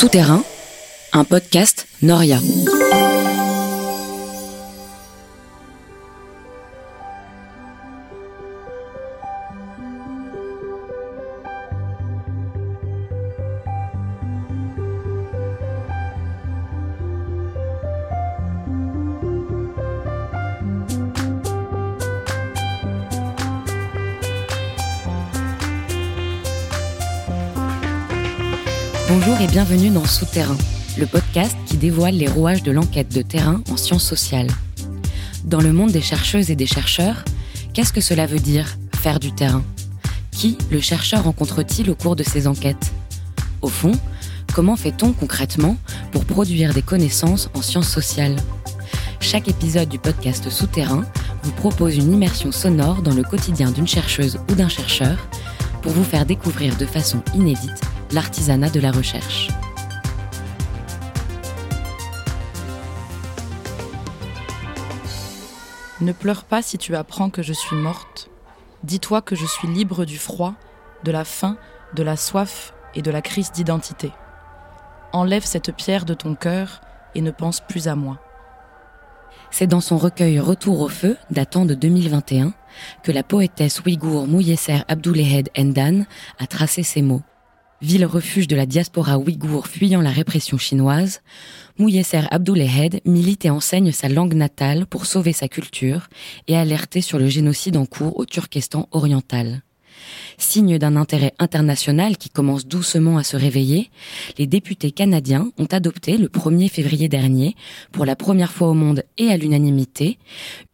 Souterrain, un podcast Noria. Bienvenue dans Souterrain, le podcast qui dévoile les rouages de l'enquête de terrain en sciences sociales. Dans le monde des chercheuses et des chercheurs, qu'est-ce que cela veut dire faire du terrain? Qui le chercheur rencontre-t-il au cours de ses enquêtes? Au fond, comment fait-on concrètement pour produire des connaissances en sciences sociales? Chaque épisode du podcast Souterrain vous propose une immersion sonore dans le quotidien d'une chercheuse ou d'un chercheur pour vous faire découvrir de façon inédite l'artisanat de la recherche. Ne pleure pas si tu apprends que je suis morte. Dis-toi que je suis libre du froid, de la faim, de la soif et de la crise d'identité. Enlève cette pierre de ton cœur et ne pense plus à moi. C'est dans son recueil Retour au feu, datant de 2021, que la poétesse ouïghour Mouyesser Abdoulehed Endan a tracé ces mots. Ville refuge de la diaspora ouïghour fuyant la répression chinoise, Mouyesser Abdoulehed milite et enseigne sa langue natale pour sauver sa culture et alerter sur le génocide en cours au Turkestan oriental. Signe d'un intérêt international qui commence doucement à se réveiller, les députés canadiens ont adopté le 1er février dernier, pour la première fois au monde et à l'unanimité,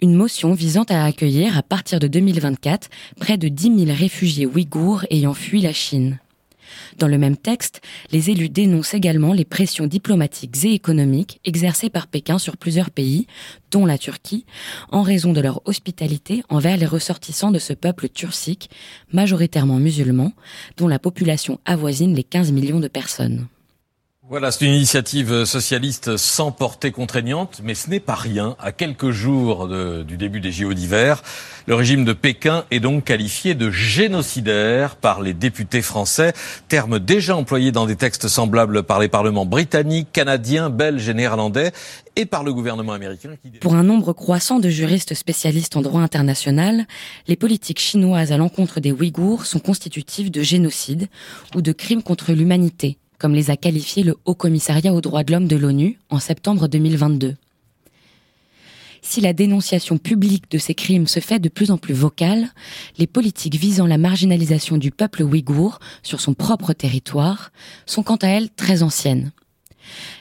une motion visant à accueillir à partir de 2024 près de 10 000 réfugiés ouïghours ayant fui la Chine. Dans le même texte, les élus dénoncent également les pressions diplomatiques et économiques exercées par Pékin sur plusieurs pays, dont la Turquie, en raison de leur hospitalité envers les ressortissants de ce peuple turcique, majoritairement musulman, dont la population avoisine les 15 millions de personnes. Voilà, c'est une initiative socialiste sans portée contraignante, mais ce n'est pas rien. À quelques jours du début des JO d'hiver, le régime de Pékin est donc qualifié de génocidaire par les députés français, terme déjà employé dans des textes semblables par les parlements britanniques, canadiens, belges et néerlandais, et par le gouvernement américain. Pour un nombre croissant de juristes spécialistes en droit international, les politiques chinoises à l'encontre des Ouïghours sont constitutives de génocide ou de crimes contre l'humanité comme les a qualifiés le Haut Commissariat aux droits de l'homme de l'ONU en septembre 2022. Si la dénonciation publique de ces crimes se fait de plus en plus vocale, les politiques visant la marginalisation du peuple ouïghour sur son propre territoire sont quant à elles très anciennes.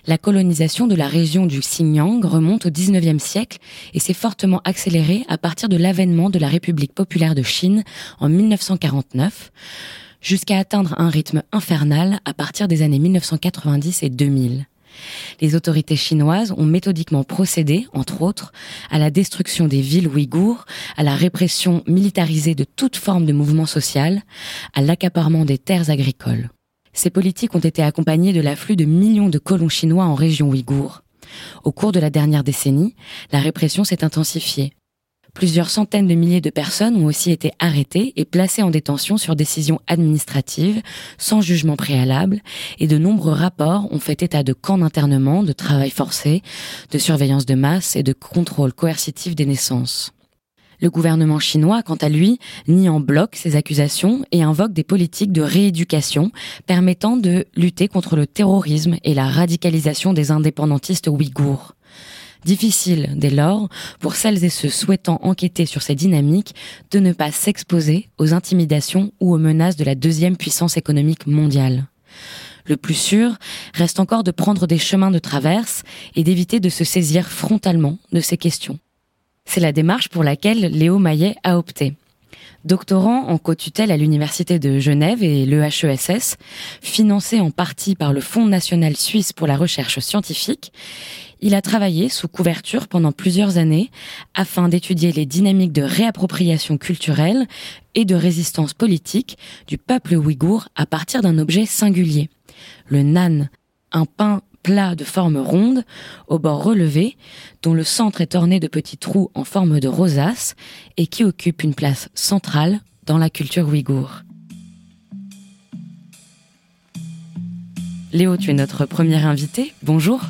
La colonisation de la région du Xinjiang remonte au XIXe siècle et s'est fortement accélérée à partir de l'avènement de la République populaire de Chine en 1949, jusqu'à atteindre un rythme infernal à partir des années 1990 et 2000. Les autorités chinoises ont méthodiquement procédé, entre autres, à la destruction des villes ouïghours, à la répression militarisée de toute forme de mouvement social, à l'accaparement des terres agricoles. Ces politiques ont été accompagnées de l'afflux de millions de colons chinois en région ouïghour. Au cours de la dernière décennie, la répression s'est intensifiée. Plusieurs centaines de milliers de personnes ont aussi été arrêtées et placées en détention sur décision administrative, sans jugement préalable, et de nombreux rapports ont fait état de camps d'internement, de travail forcé, de surveillance de masse et de contrôle coercitif des naissances. Le gouvernement chinois, quant à lui, nie en bloc ces accusations et invoque des politiques de rééducation permettant de lutter contre le terrorisme et la radicalisation des indépendantistes ouïghours. Difficile, dès lors, pour celles et ceux souhaitant enquêter sur ces dynamiques, de ne pas s'exposer aux intimidations ou aux menaces de la deuxième puissance économique mondiale. Le plus sûr reste encore de prendre des chemins de traverse et d'éviter de se saisir frontalement de ces questions. C'est la démarche pour laquelle Léo Maillet a opté. Doctorant en co-tutelle à l'Université de Genève et l'EHESS, financé en partie par le Fonds national suisse pour la recherche scientifique, il a travaillé sous couverture pendant plusieurs années afin d'étudier les dynamiques de réappropriation culturelle et de résistance politique du peuple ouïghour à partir d'un objet singulier, le nan, un pain plat de forme ronde, au bord relevé, dont le centre est orné de petits trous en forme de rosace et qui occupe une place centrale dans la culture ouïghour. Léo, tu es notre premier invité. Bonjour.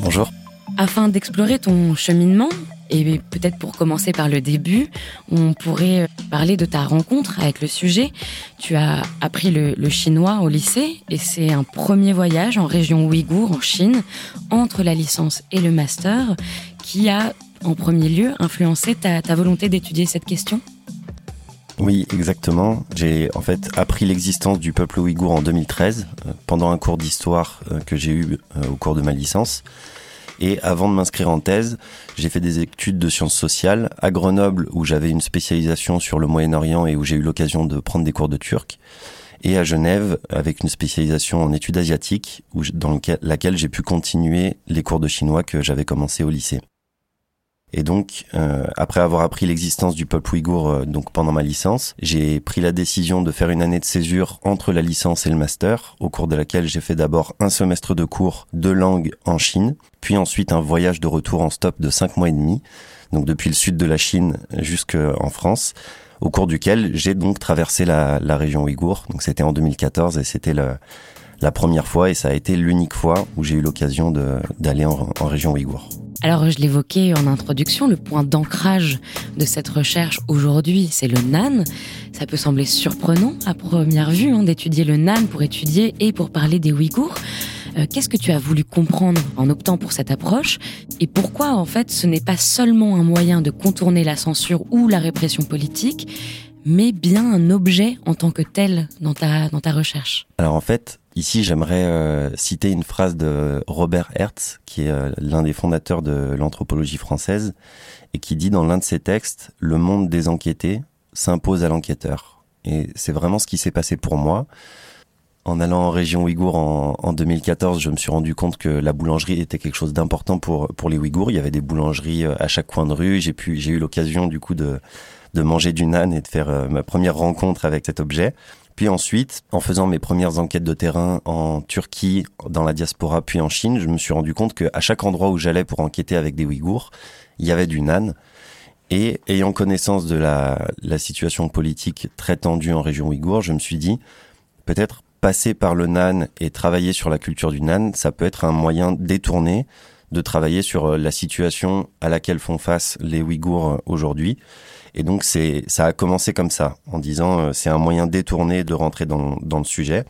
Bonjour. Afin d'explorer ton cheminement, et peut-être pour commencer par le début, on pourrait parler de ta rencontre avec le sujet. Tu as appris le, chinois au lycée et c'est un premier voyage en région ouïghour, en Chine, entre la licence et le master, qui a en premier lieu influencé ta, volonté d'étudier cette question? Oui, exactement. J'ai en fait appris l'existence du peuple ouïghour en 2013 euh, pendant un cours d'histoire euh, que j'ai eu euh, au cours de ma licence. Et avant de m'inscrire en thèse, j'ai fait des études de sciences sociales à Grenoble où j'avais une spécialisation sur le Moyen-Orient et où j'ai eu l'occasion de prendre des cours de turc. Et à Genève avec une spécialisation en études asiatiques dans laquelle j'ai pu continuer les cours de chinois que j'avais commencé au lycée. Et donc, euh, après avoir appris l'existence du peuple ouïghour euh, donc pendant ma licence, j'ai pris la décision de faire une année de césure entre la licence et le master, au cours de laquelle j'ai fait d'abord un semestre de cours de langue en Chine, puis ensuite un voyage de retour en stop de cinq mois et demi, donc depuis le sud de la Chine jusqu'en France, au cours duquel j'ai donc traversé la, la région ouïghour. Donc c'était en 2014 et c'était la première fois et ça a été l'unique fois où j'ai eu l'occasion d'aller en, en région ouïghour. Alors, je l'évoquais en introduction, le point d'ancrage de cette recherche aujourd'hui, c'est le NAN. Ça peut sembler surprenant à première vue hein, d'étudier le NAN pour étudier et pour parler des Ouïghours. Euh, qu'est-ce que tu as voulu comprendre en optant pour cette approche et pourquoi en fait ce n'est pas seulement un moyen de contourner la censure ou la répression politique, mais bien un objet en tant que tel dans ta, dans ta recherche? Alors en fait, Ici, j'aimerais euh, citer une phrase de Robert Hertz, qui est euh, l'un des fondateurs de l'anthropologie française, et qui dit dans l'un de ses textes, Le monde des enquêtés s'impose à l'enquêteur. Et c'est vraiment ce qui s'est passé pour moi. En allant en région ouïghour en, en, 2014, je me suis rendu compte que la boulangerie était quelque chose d'important pour pour les Ouïghours. Il y avait des boulangeries euh, à chaque coin de rue. J'ai eu l'occasion du coup de de manger du nan et de faire ma première rencontre avec cet objet. Puis ensuite, en faisant mes premières enquêtes de terrain en Turquie, dans la diaspora, puis en Chine, je me suis rendu compte qu'à chaque endroit où j'allais pour enquêter avec des Ouïghours, il y avait du nan. Et ayant connaissance de la, la situation politique très tendue en région ouïghour, je me suis dit, peut-être passer par le nan et travailler sur la culture du nan, ça peut être un moyen détourné de travailler sur euh, la situation à laquelle font face les Ouïghours euh, aujourd'hui. Et donc c'est ça a commencé comme ça, en disant euh, c'est un moyen détourné de rentrer dans, dans le sujet.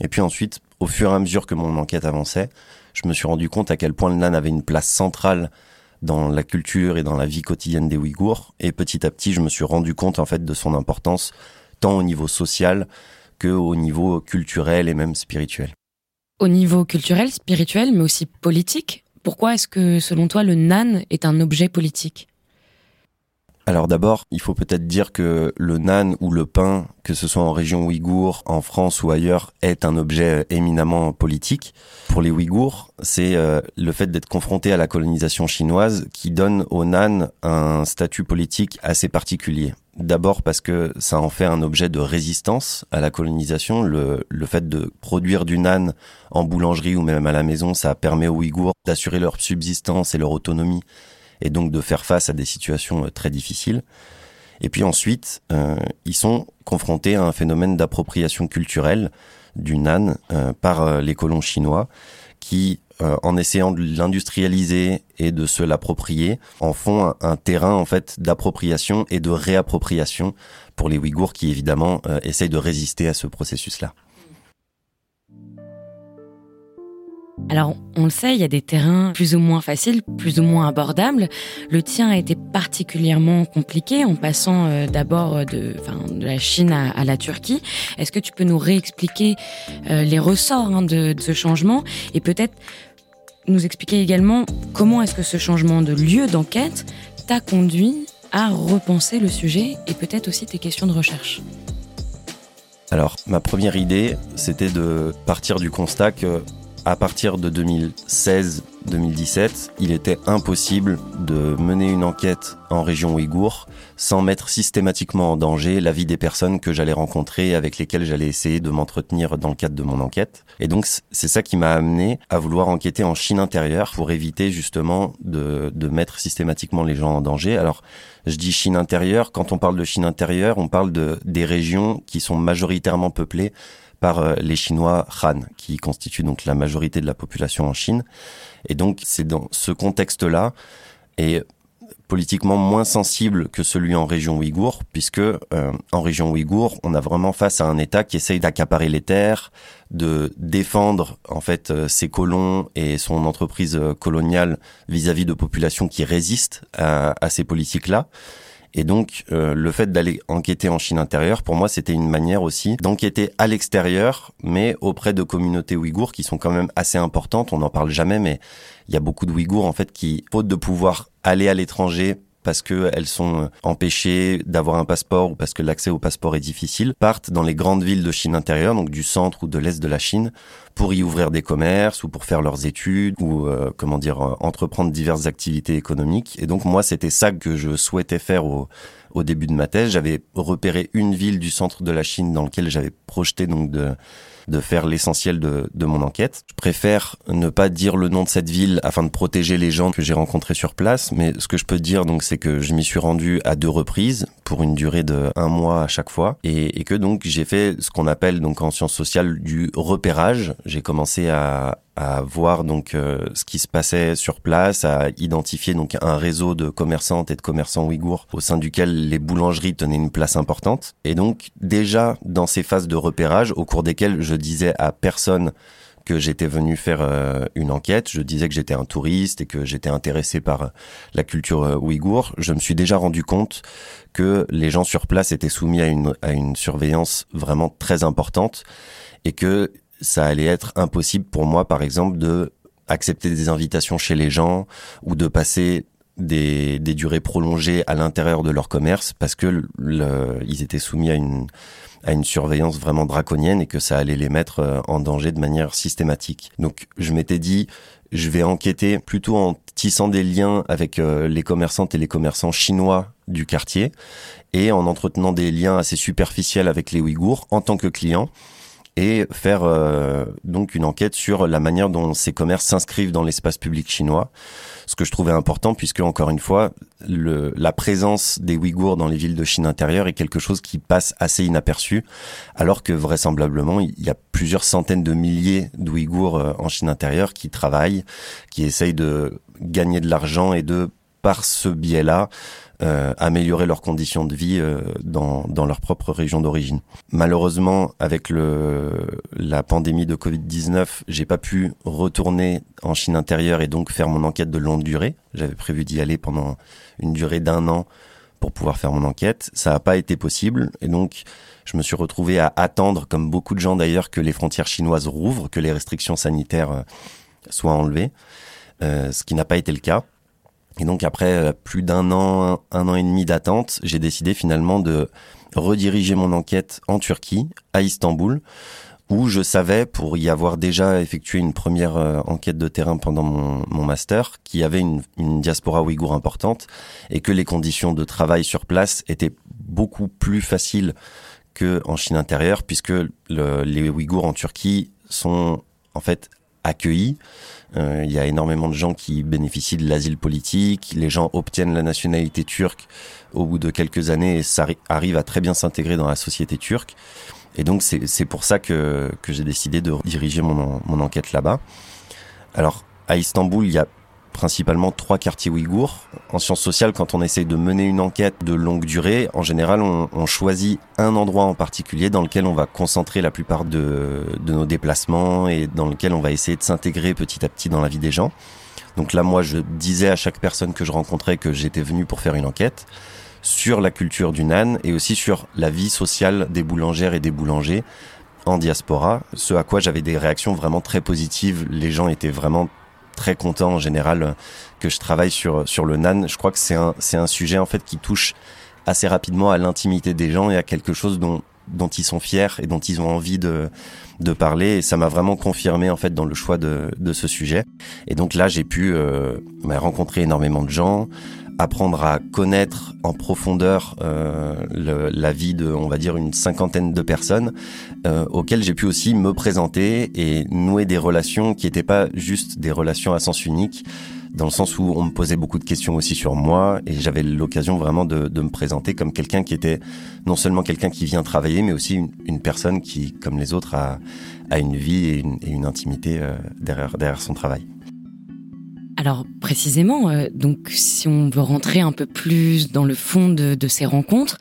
Et puis ensuite, au fur et à mesure que mon enquête avançait, je me suis rendu compte à quel point le nan avait une place centrale dans la culture et dans la vie quotidienne des Ouïghours. Et petit à petit, je me suis rendu compte en fait de son importance tant au niveau social que au niveau culturel et même spirituel. Au niveau culturel, spirituel, mais aussi politique, pourquoi est-ce que selon toi le nan est un objet politique? Alors d'abord, il faut peut-être dire que le nan ou le pain, que ce soit en région ouïghour, en France ou ailleurs, est un objet éminemment politique. Pour les Ouïghours, c'est euh, le fait d'être confronté à la colonisation chinoise qui donne au nan un statut politique assez particulier. D'abord parce que ça en fait un objet de résistance à la colonisation. Le, le fait de produire du nan en boulangerie ou même à la maison, ça permet aux Ouïghours d'assurer leur subsistance et leur autonomie et donc de faire face à des situations euh, très difficiles. Et puis ensuite, euh, ils sont confrontés à un phénomène d'appropriation culturelle du nan euh, par les colons chinois qui, en essayant de l'industrialiser et de se l'approprier, en font un, un, terrain en fait d'appropriation et de réappropriation pour les Ouïghours qui évidemment essayent de résister à ce processus-là. Alors, on le sait, il y a des terrains plus ou moins faciles, plus ou moins abordables. Le tien a été particulièrement compliqué en passant euh, d'abord euh, de, la Chine à, la Turquie. Est-ce que tu peux nous réexpliquer euh, les ressorts hein, de ce changement et peut-être nous expliquer également comment est-ce que ce changement de lieu d'enquête t'a conduit à repenser le sujet et peut-être aussi tes questions de recherche? Alors, ma première idée, c'était de partir du constat que à partir de 2016, 2017, il était impossible de mener une enquête en région ouïghour sans mettre systématiquement en danger la vie des personnes que j'allais rencontrer, avec lesquelles j'allais essayer de m'entretenir dans le cadre de mon enquête. Et donc c'est ça qui m'a amené à vouloir enquêter en Chine intérieure pour éviter justement de, de mettre systématiquement les gens en danger. Alors je dis Chine intérieure, quand on parle de Chine intérieure, on parle de des régions qui sont majoritairement peuplées par euh, les Chinois Han, qui constituent donc la majorité de la population en Chine. Et donc c'est dans ce contexte-là, et politiquement moins sensible que celui en région ouïghour, puisque euh, en région ouïghour, on a vraiment face à un État qui essaye d'accaparer les terres, de défendre en fait euh, ses colons et son entreprise coloniale vis-à-vis de populations qui résistent à, à ces politiques-là. Et donc, euh, le fait d'aller enquêter en Chine intérieure, pour moi, c'était une manière aussi d'enquêter à l'extérieur, mais auprès de communautés ouïghours qui sont quand même assez importantes. On n'en parle jamais, mais il y a beaucoup de Ouïghours, en fait, qui, faute de pouvoir aller à l'étranger parce qu'elles sont euh, empêchées d'avoir un passeport ou parce que l'accès au passeport est difficile, partent dans les grandes villes de Chine intérieure, donc du centre ou de l'est de la Chine, pour y ouvrir des commerces ou pour faire leurs études ou euh, comment dire euh, entreprendre diverses activités économiques. Et donc moi, c'était ça que je souhaitais faire au, au début de ma thèse. J'avais repéré une ville du centre de la Chine dans lequel j'avais projeté donc de de faire l'essentiel de, de mon enquête. Je préfère ne pas dire le nom de cette ville afin de protéger les gens que j'ai rencontrés sur place, mais ce que je peux dire donc c'est que je m'y suis rendu à deux reprises pour une durée de un mois à chaque fois et, et que donc j'ai fait ce qu'on appelle donc en sciences sociales du repérage. J'ai commencé à, à voir donc euh, ce qui se passait sur place, à identifier donc un réseau de commerçantes et de commerçants ouïghours au sein duquel les boulangeries tenaient une place importante. Et donc déjà dans ces phases de repérage, au cours desquelles je disais à personne que j'étais venu faire euh, une enquête, je disais que j'étais un touriste et que j'étais intéressé par euh, la culture ouïghour, je me suis déjà rendu compte que les gens sur place étaient soumis à une, à une surveillance vraiment très importante et que ça allait être impossible pour moi, par exemple, de accepter des invitations chez les gens ou de passer des, durées prolongées à l'intérieur de leur commerce parce que ils étaient soumis à une à une surveillance vraiment draconienne et que ça allait les mettre euh, en danger de manière systématique. Donc je m'étais dit je vais enquêter plutôt en tissant des liens avec euh, les commerçantes et les commerçants chinois du quartier et en entretenant des liens assez superficiels avec les Ouïghours en tant que client et faire euh, donc une enquête sur la manière dont ces commerces s'inscrivent dans l'espace public chinois. Ce que je trouvais important puisque encore une fois, le, la présence des Ouïghours dans les villes de Chine intérieure est quelque chose qui passe assez inaperçu, alors que vraisemblablement il y a plusieurs centaines de milliers d'Ouïghours euh, en Chine intérieure qui travaillent, qui essayent de gagner de l'argent et de par ce biais-là euh, améliorer leurs conditions de vie euh, dans, dans leur propre région d'origine. Malheureusement, avec le, la pandémie de Covid-19, j'ai pas pu retourner en Chine intérieure et donc faire mon enquête de longue durée. J'avais prévu d'y aller pendant une durée d'un an pour pouvoir faire mon enquête. Ça n'a pas été possible et donc je me suis retrouvé à attendre, comme beaucoup de gens d'ailleurs, que les frontières chinoises rouvrent, que les restrictions sanitaires euh, soient enlevées, euh, ce qui n'a pas été le cas. Et donc après euh, plus d'un an, un an et demi d'attente, j'ai décidé finalement de rediriger mon enquête en Turquie, à Istanbul, où je savais, pour y avoir déjà effectué une première euh, enquête de terrain pendant mon, master, qu'il y avait une, diaspora ouïghour importante et que les conditions de travail sur place étaient beaucoup plus faciles que en Chine intérieure, puisque le, les Ouïghours en Turquie sont en fait accueillis il y a énormément de gens qui bénéficient de l'asile politique. Les gens obtiennent la nationalité turque au bout de quelques années et ça arrive à très bien s'intégrer dans la société turque. Et donc c'est pour ça que, que j'ai décidé de diriger mon, mon enquête là-bas. Alors à Istanbul, il y a principalement trois quartiers ouïghours. En sciences sociales, quand on essaye de mener une enquête de longue durée, en général, on, choisit un endroit en particulier dans lequel on va concentrer la plupart de, de nos déplacements et dans lequel on va essayer de s'intégrer petit à petit dans la vie des gens. Donc là, moi, je disais à chaque personne que je rencontrais que j'étais venu pour faire une enquête sur la culture du nan et aussi sur la vie sociale des boulangères et des boulangers en diaspora, ce à quoi j'avais des réactions vraiment très positives. Les gens étaient vraiment très content en général que je travaille sur sur le nan. Je crois que c'est un c'est un sujet en fait qui touche assez rapidement à l'intimité des gens et à quelque chose dont dont ils sont fiers et dont ils ont envie de, de parler. Et ça m'a vraiment confirmé en fait dans le choix de, de ce sujet. Et donc là, j'ai pu euh, bah, rencontrer énormément de gens, apprendre à connaître en profondeur euh, le, la vie de, on va dire, une cinquantaine de personnes euh, auxquelles j'ai pu aussi me présenter et nouer des relations qui n'étaient pas juste des relations à sens unique, dans le sens où on me posait beaucoup de questions aussi sur moi et j'avais l'occasion vraiment de, de, me présenter comme quelqu'un qui était non seulement quelqu'un qui vient travailler, mais aussi une, une, personne qui, comme les autres, a, a une vie et une, et une intimité euh, derrière, derrière son travail. Alors précisément, euh, donc si on veut rentrer un peu plus dans le fond de, de ces rencontres,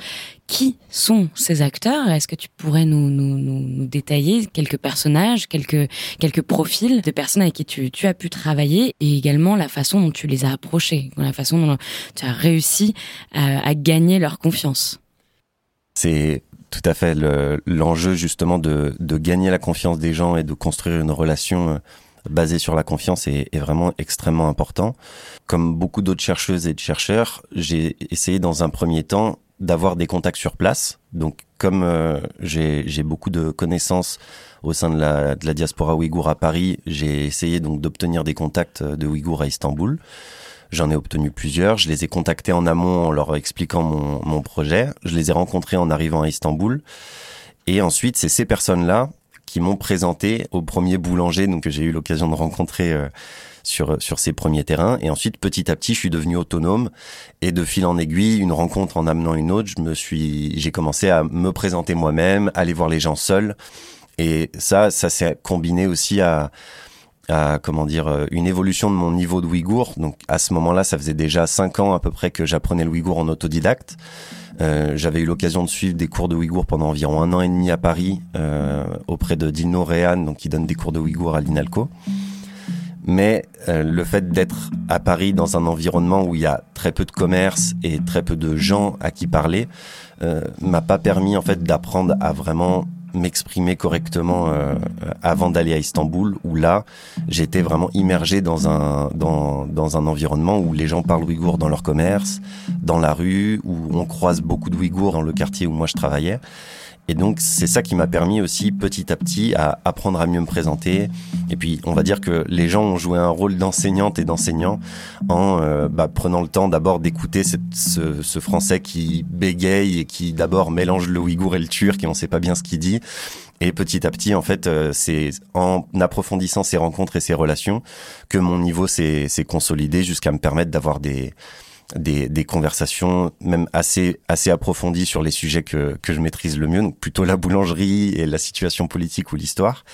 qui sont ces acteurs? Est-ce que tu pourrais nous, nous, nous, détailler quelques personnages, quelques, quelques profils de personnes avec qui tu, tu as pu travailler et également la façon dont tu les as approchés, la façon dont tu as réussi à, à gagner leur confiance? C'est tout à fait l'enjeu justement de, de gagner la confiance des gens et de construire une relation euh, basé sur la confiance est, vraiment extrêmement important. Comme beaucoup d'autres chercheuses et de chercheurs, j'ai essayé dans un premier temps d'avoir des contacts sur place. Donc, comme euh, j'ai beaucoup de connaissances au sein de la, diaspora ouïghour à Paris, j'ai essayé donc d'obtenir des contacts de Ouïghours à Istanbul. J'en ai obtenu plusieurs. Je les ai contactés en amont en leur expliquant mon projet. Je les ai rencontrés en arrivant à Istanbul. Et ensuite, c'est ces personnes-là m'ont présenté au premier boulanger. Donc que j'ai eu l'occasion de rencontrer euh, sur sur ces premiers terrains. Et ensuite petit à petit je suis devenu autonome. Et de fil en aiguille une rencontre en amenant une autre je me suis j'ai commencé à me présenter moi-même aller voir les gens seuls. Et ça ça s'est combiné aussi à à comment dire euh, une évolution de mon niveau de ouïghour donc à ce moment-là ça faisait déjà cinq ans à peu près que j'apprenais le ouïghour en autodidacte euh, j'avais eu l'occasion de suivre des cours de Ouïghour pendant environ un an et demi à Paris euh, auprès de Dino Rehan, donc qui donne des cours de Ouïghour à l'INALCO. Mais euh, le fait d'être à Paris dans un environnement où il y a très peu de commerce et très peu de gens à qui parler, euh, m'a pas permis en fait d'apprendre à vraiment m'exprimer correctement euh, avant d'aller à Istanbul, où là, j'étais vraiment immergé dans un, dans, dans un environnement où les gens parlent ouïghour dans leur commerce, dans la rue, où on croise beaucoup de ouïghours dans le quartier où moi je travaillais. Et donc c'est ça qui m'a permis aussi petit à petit à apprendre à mieux me présenter. Et puis on va dire que les gens ont joué un rôle d'enseignante et d'enseignant en euh, bah, prenant le temps d'abord d'écouter ce, ce, français qui bégaye et qui d'abord mélange le ouïghour et le turc et on sait pas bien ce qu'il dit. Et petit à petit, en fait, euh, c'est en approfondissant ces rencontres et ces relations que mon niveau s'est consolidé jusqu'à me permettre d'avoir des des, des, conversations même assez assez approfondies sur les sujets que, que je maîtrise le mieux, donc plutôt la boulangerie et la situation politique ou l'histoire.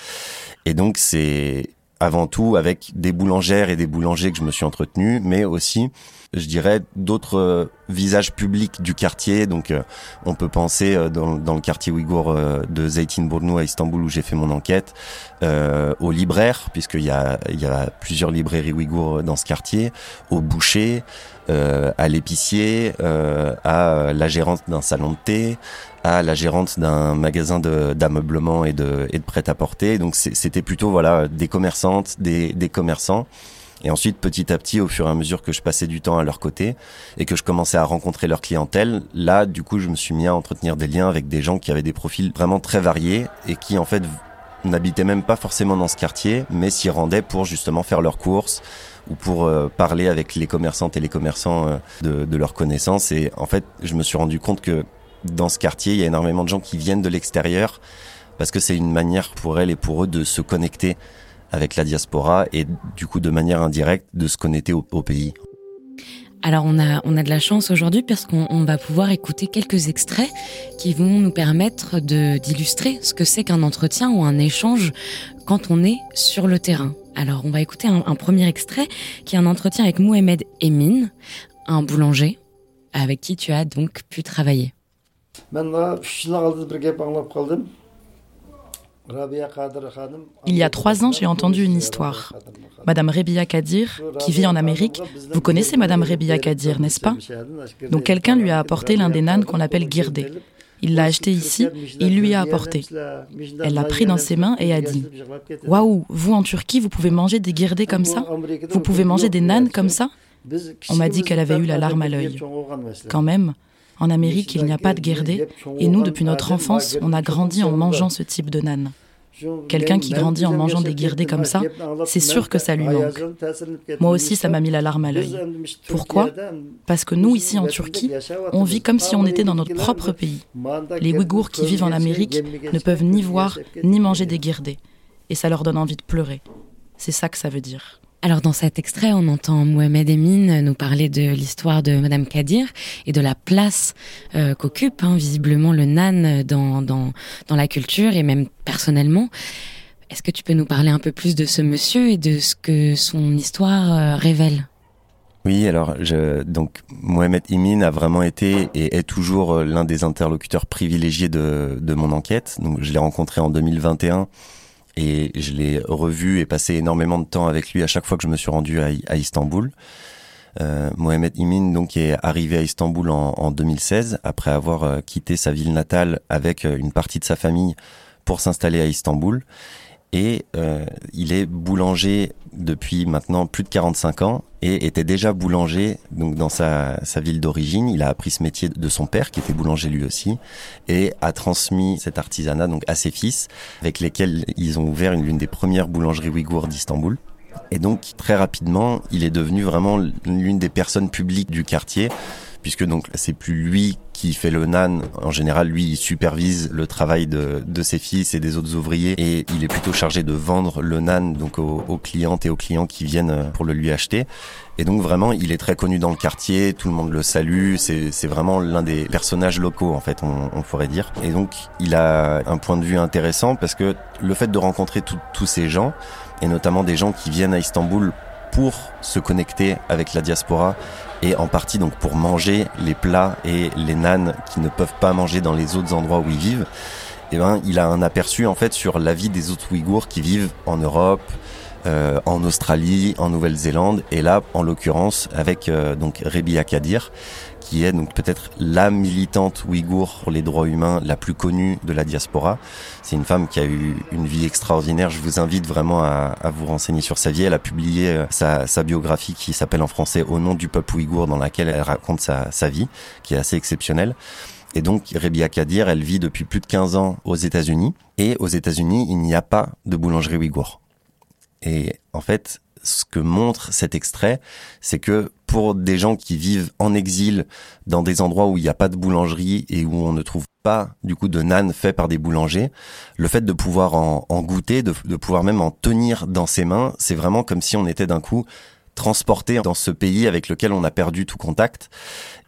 Et donc c'est avant tout avec des boulangères et des boulangers que je me suis entretenu, mais aussi je dirais, d'autres euh, visages publics du quartier. Donc, euh, on peut penser euh, dans, dans, le quartier ouïghour de Zeytinburnu à Istanbul où j'ai fait mon enquête, aux libraires, puisqu'il y a, il y a plusieurs librairies ouïghours dans ce quartier, aux bouchers, à l'épicier, à la gérante d'un salon de thé, à la gérante d'un magasin d'ameublement et de, et de prêt-à-porter. Donc, c'était plutôt voilà des commerçantes, des, des commerçants. Et ensuite, petit à petit, au fur et à mesure que je passais du temps à leur côté et que je commençais à rencontrer leur clientèle, là, du coup, je me suis mis à entretenir des liens avec des gens qui avaient des profils vraiment très variés et qui, en fait, n'habitaient même pas forcément dans ce quartier, mais s'y rendaient pour justement faire leurs courses ou pour euh, parler avec les commerçantes et les commerçants euh, de, de leurs connaissances. Et en fait, je me suis rendu compte que dans ce quartier, il y a énormément de gens qui viennent de l'extérieur parce que c'est une manière pour elles et pour eux de se connecter avec la diaspora et du coup de manière indirecte de se connecter au, au pays. Alors on a, on a de la chance aujourd'hui parce qu'on va pouvoir écouter quelques extraits qui vont nous permettre d'illustrer ce que c'est qu'un entretien ou un échange quand on est sur le terrain. Alors on va écouter un, un premier extrait qui est un entretien avec Mohamed Emin, un boulanger avec qui tu as donc pu travailler. Il y a trois ans, j'ai entendu une histoire. Madame Rebia Kadir, qui vit en Amérique, vous connaissez Madame Rebia Kadir, n'est-ce pas? Donc quelqu'un lui a apporté l'un des nanes qu'on appelle girdé. Il l'a acheté ici il lui a apporté. Elle l'a pris dans ses mains et a dit Waouh, vous en Turquie, vous pouvez manger des girdés comme ça? Vous pouvez manger des nanes comme ça? On m'a dit qu'elle avait eu la larme à l'œil. Quand même, En Amérique, il n'y a pas de guerdé, et nous, depuis notre enfance, on a grandi en mangeant ce type de nan. Quelqu'un qui grandit en mangeant des guirdés comme ça, c'est sûr que ça lui manque. Moi aussi, ça m'a mis la larme à l'œil. Pourquoi Parce que nous, ici en Turquie, on vit comme si on était dans notre propre pays. Les Ouïghours qui vivent en Amérique ne peuvent ni voir ni manger des guirdés. Et ça leur donne envie de pleurer. C'est ça que ça veut dire. Alors dans cet extrait, on entend Mohamed Emin nous parler de l'histoire de Madame Kadir et de la place euh, qu'occupe hein, visiblement le nan dans, dans, dans la culture et même personnellement. Est-ce que tu peux nous parler un peu plus de ce monsieur et de ce que son histoire euh, révèle? Oui, alors donc Mohamed Imin a vraiment été et est toujours euh, l'un des interlocuteurs privilégiés de, de mon enquête. Donc je l'ai rencontré en 2021 et je l'ai revu et passé énormément de temps avec lui à chaque fois que je me suis rendu à, Istanbul. Euh, Mohamed Imin donc est arrivé à Istanbul en, en 2016 après avoir euh, quitté sa ville natale avec euh, une partie de sa famille pour s'installer à Istanbul et euh, il est boulanger depuis maintenant plus de 45 ans et était déjà boulanger donc dans sa, ville d'origine. Il a appris ce métier de son père qui était boulanger lui aussi et a transmis cet artisanat donc à ses fils avec lesquels ils ont ouvert l'une des premières boulangeries ouïghours d'Istanbul. Et donc très rapidement, il est devenu vraiment l'une des personnes publiques du quartier puisque donc c'est plus lui qui fait le nan. En général, lui, il supervise le travail de, de ses fils et des autres ouvriers et il est plutôt chargé de vendre le nan donc aux, aux clientes et aux clients qui viennent pour le lui acheter. Et donc vraiment, il est très connu dans le quartier, tout le monde le salue, c'est vraiment l'un des personnages locaux en fait, on, on, pourrait dire. Et donc, il a un point de vue intéressant parce que le fait de rencontrer tous ces gens, et notamment des gens qui viennent à Istanbul pour se connecter avec la diaspora et en partie donc pour manger les plats et les nanes qui ne peuvent pas manger dans les autres endroits où ils vivent. Et eh ben, il a un aperçu en fait sur la vie des autres Ouïghours qui vivent en Europe, euh, en Australie, en Nouvelle-Zélande, et là, en l'occurrence, avec euh, donc Rebi Akadir, qui est donc peut-être la militante ouïghour pour les droits humains la plus connue de la diaspora. C'est une femme qui a eu une vie extraordinaire. Je vous invite vraiment à, vous renseigner sur sa vie. Elle a publié euh, sa, biographie qui s'appelle en français Au nom du peuple ouïghour, dans laquelle elle raconte sa, sa vie, qui est assez exceptionnelle. Et donc, Rebia Kadir, elle vit depuis plus de 15 ans aux États-Unis. Et aux États-Unis, il n'y a pas de boulangerie ouïghour. Et en fait, ce que montre cet extrait, c'est que pour des gens qui vivent en exil dans des endroits où il n'y a pas de boulangerie et où on ne trouve pas du coup de nan fait par des boulangers, le fait de pouvoir en, goûter, de, pouvoir même en tenir dans ses mains, c'est vraiment comme si on était d'un coup transporté dans ce pays avec lequel on a perdu tout contact.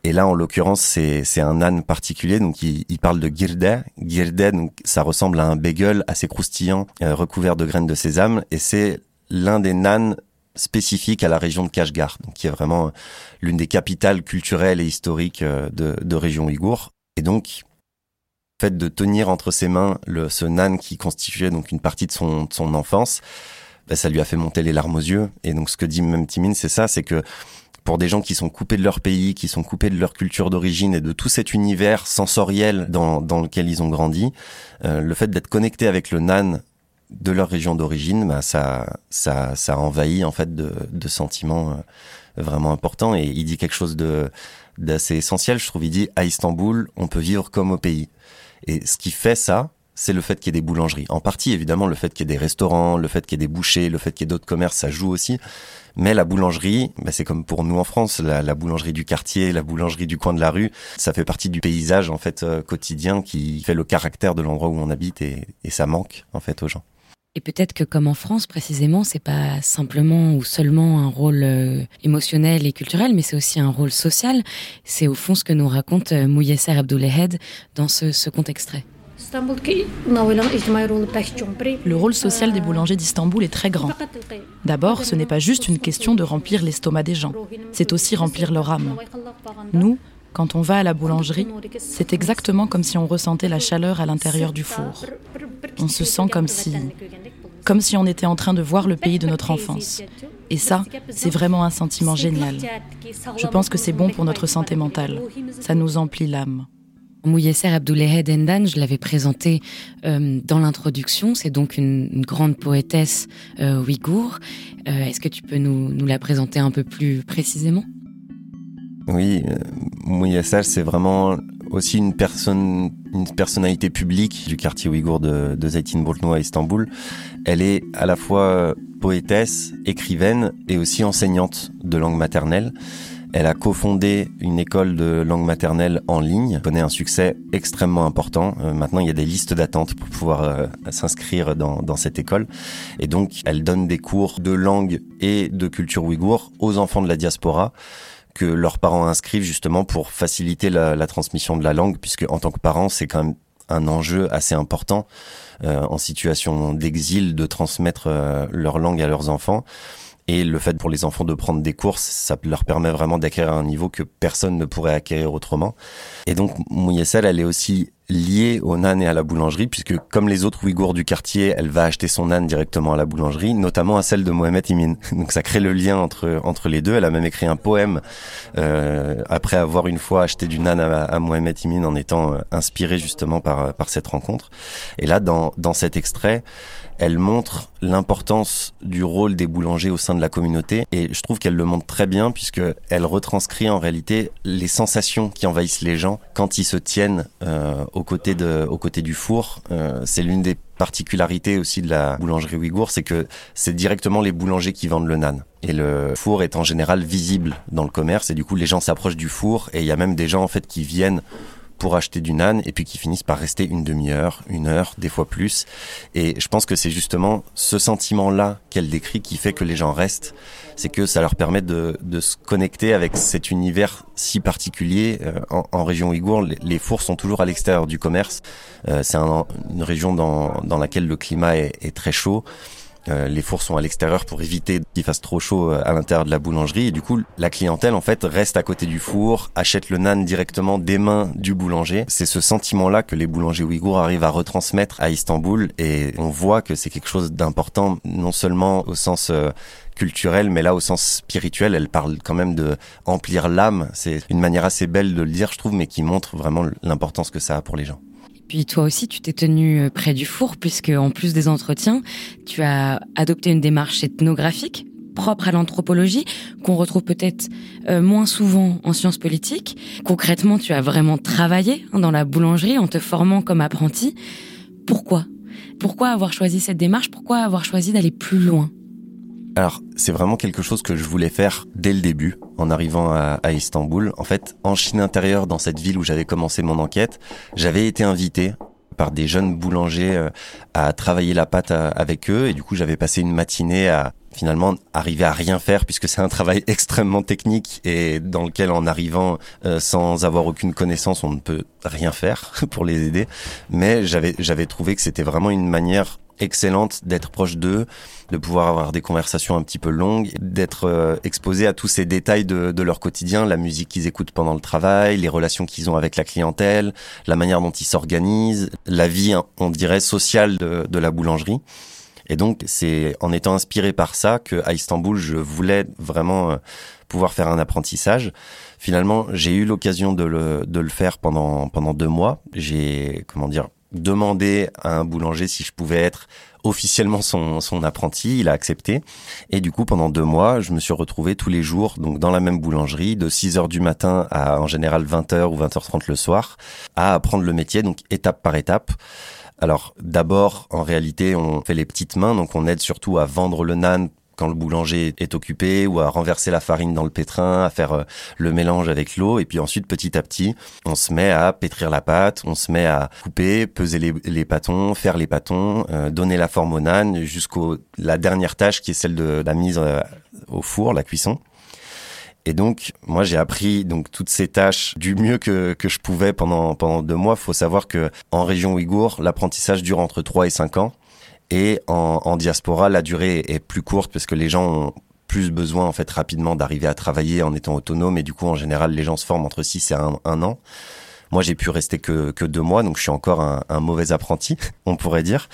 Et là, en l'occurrence, c'est un âne particulier. Donc, il, parle de girde. Girde, donc, ça ressemble à un bagel assez croustillant, euh, recouvert de graines de sésame. Et c'est l'un des nanes spécifiques à la région de Kashgar, qui est vraiment l'une des capitales culturelles et historiques euh, de, région ouïghour. Et donc, le fait de tenir entre ses mains le, ce nan qui constituait donc une partie de son, de son enfance, ben, ça lui a fait monter les larmes aux yeux. Et donc, ce que dit même Timine, c'est ça, c'est que pour des gens qui sont coupés de leur pays, qui sont coupés de leur culture d'origine et de tout cet univers sensoriel dans, dans lequel ils ont grandi, euh, le fait d'être connecté avec le nan de leur région d'origine, bah, ça, ça, ça envahit en fait de, de sentiments euh, vraiment importants. Et il dit quelque chose de d'assez essentiel, je trouve. Il dit à Istanbul, on peut vivre comme au pays. Et ce qui fait ça, c'est le fait qu'il y ait des boulangeries. En partie, évidemment, le fait qu'il y ait des restaurants, le fait qu'il y ait des bouchers, le fait qu'il y ait d'autres commerces, ça joue aussi. Mais la boulangerie, bah c'est comme pour nous en France, la, la, boulangerie du quartier, la boulangerie du coin de la rue, ça fait partie du paysage en fait euh, quotidien qui fait le caractère de l'endroit où on habite et, et ça manque en fait aux gens. Et peut-être que comme en France précisément, c'est pas simplement ou seulement un rôle euh, émotionnel et culturel, mais c'est aussi un rôle social. C'est au fond ce que nous raconte euh, Mouyesser Abdoulehed dans ce, ce compte extrait. Le rôle social des boulangers d'Istanbul est très grand. D'abord, ce n'est pas juste une question de remplir l'estomac des gens, c'est aussi remplir leur âme. Nous, quand on va à la boulangerie, c'est exactement comme si on ressentait la chaleur à l'intérieur du four. On se sent comme si comme si on était en train de voir le pays de notre enfance. Et ça, c'est vraiment un sentiment génial. Je pense que c'est bon pour notre santé mentale. Ça nous emplit l'âme. Mouyesser Abdoulehed Endan, je l'avais présenté euh, dans l'introduction, c'est donc une, une, grande poétesse euh, ouïghour. Euh, Est-ce que tu peux nous, nous la présenter un peu plus précisément? Oui, euh, c'est vraiment aussi une personne, une personnalité publique du quartier ouïghour de, de Zeytinburnu à Istanbul. Elle est à la fois poétesse, écrivaine et aussi enseignante de langue maternelle. Elle a cofondé une école de langue maternelle en ligne, connaît un succès extrêmement important. Euh, maintenant, il y a des listes d'attente pour pouvoir euh, s'inscrire dans, dans cette école. Et donc, elle donne des cours de langue et de culture ouïghour aux enfants de la diaspora que leurs parents inscrivent justement pour faciliter la, transmission de la langue, puisque en tant que parent, c'est quand même un enjeu assez important euh, en situation d'exil de transmettre euh, leur langue à leurs enfants. Et le fait pour les enfants de prendre des courses, ça leur permet vraiment d'acquérir un niveau que personne ne pourrait acquérir autrement. Et donc, Mouyessel, elle est aussi liée au nan et à la boulangerie, puisque comme les autres Ouïghours du quartier, elle va acheter son nan directement à la boulangerie, notamment à celle de Mohamed Imin. Donc ça crée le lien entre entre les deux. Elle a même écrit un poème euh, après avoir une fois acheté du nan à, Mohamed Imin en étant euh, inspiré justement par par cette rencontre. Et là, dans dans cet extrait, elle montre l'importance du rôle des boulangers au sein de la communauté et je trouve qu'elle le montre très bien puisque elle retranscrit en réalité les sensations qui envahissent les gens quand ils se tiennent euh, aux côtés de, aux côtés du four. Euh, c'est l'une des particularités aussi de la boulangerie ouïghour, c'est que c'est directement les boulangers qui vendent le nan. Et le four est en général visible dans le commerce et du coup les gens s'approchent du four et il y a même des gens en fait qui viennent pour acheter du nan et puis qui finissent par rester une demi-heure, une heure, des fois plus. Et je pense que c'est justement ce sentiment-là qu'elle décrit qui fait que les gens restent. C'est que ça leur permet de, de, se connecter avec cet univers si particulier. Euh, en, en, région ouïghour, les, fours sont toujours à l'extérieur du commerce. Euh, c'est une région dans, dans laquelle le climat est, est très chaud. Euh, les fours sont à l'extérieur pour éviter qu'il fasse trop chaud euh, à l'intérieur de la boulangerie. Et du coup, la clientèle, en fait, reste à côté du four, achète le nan directement des mains du boulanger. C'est ce sentiment-là que les boulangers ouïghours arrivent à retransmettre à Istanbul. Et on voit que c'est quelque chose d'important, non seulement au sens euh, culturel, mais là au sens spirituel, elle parle quand même de emplir l'âme. C'est une manière assez belle de le dire, je trouve, mais qui montre vraiment l'importance que ça a pour les gens. Puis toi aussi, tu t'es tenu euh, près du four, puisque en plus des entretiens, tu as adopté une démarche ethnographique propre à l'anthropologie, qu'on retrouve peut-être euh, moins souvent en sciences politiques. Concrètement, tu as vraiment travaillé dans la boulangerie en te formant comme apprenti. Pourquoi? Pourquoi avoir choisi cette démarche? Pourquoi avoir choisi d'aller plus loin? Alors, c'est vraiment quelque chose que je voulais faire dès le début, en arrivant à, Istanbul. En fait, en Chine intérieure, dans cette ville où j'avais commencé mon enquête, j'avais été invité par des jeunes boulangers euh, à travailler la pâte euh, avec eux et du coup j'avais passé une matinée à finalement arriver à rien faire puisque c'est un travail extrêmement technique et dans lequel en arrivant euh, sans avoir aucune connaissance on ne peut rien faire pour les aider mais j'avais j'avais trouvé que c'était vraiment une manière excellente d'être proche d'eux, de pouvoir avoir des conversations un petit peu longues, d'être euh, exposé à tous ces détails de, leur quotidien, la musique qu'ils écoutent pendant le travail, les relations qu'ils ont avec la clientèle, la manière dont ils s'organisent, la vie, on dirait, sociale de, de la boulangerie. Et donc, c'est en étant inspiré par ça que à Istanbul, je voulais vraiment euh, pouvoir faire un apprentissage. Finalement, j'ai eu l'occasion de le, de le faire pendant pendant deux mois. J'ai comment dire demandé à un boulanger si je pouvais être officiellement son, son apprenti, il a accepté. Et du coup, pendant deux mois, je me suis retrouvé tous les jours, donc dans la même boulangerie, de 6 heures du matin à en général 20 h ou 20h30 le soir, à apprendre le métier, donc étape par étape. Alors d'abord, en réalité, on fait les petites mains, donc on aide surtout à vendre le nan quand le boulanger est occupé ou à renverser la farine dans le pétrin, à faire euh, le mélange avec l'eau. Et puis ensuite, petit à petit, on se met à pétrir la pâte, on se met à couper, peser les, les pâtons, faire les pâtons, euh, donner la forme au nan jusqu'au la dernière tâche qui est celle de la mise euh, au four, la cuisson. Et donc, moi, j'ai appris donc toutes ces tâches du mieux que, que je pouvais pendant pendant deux mois. Faut savoir que en région ouïghour, l'apprentissage dure entre 3 et 5 ans. Et en, en, diaspora, la durée est plus courte parce que les gens ont plus besoin en fait rapidement d'arriver à travailler en étant autonome et du coup en général les gens se forment entre 6 et 1, an. Moi j'ai pu rester que, que deux mois donc je suis encore un, un mauvais apprenti on pourrait dire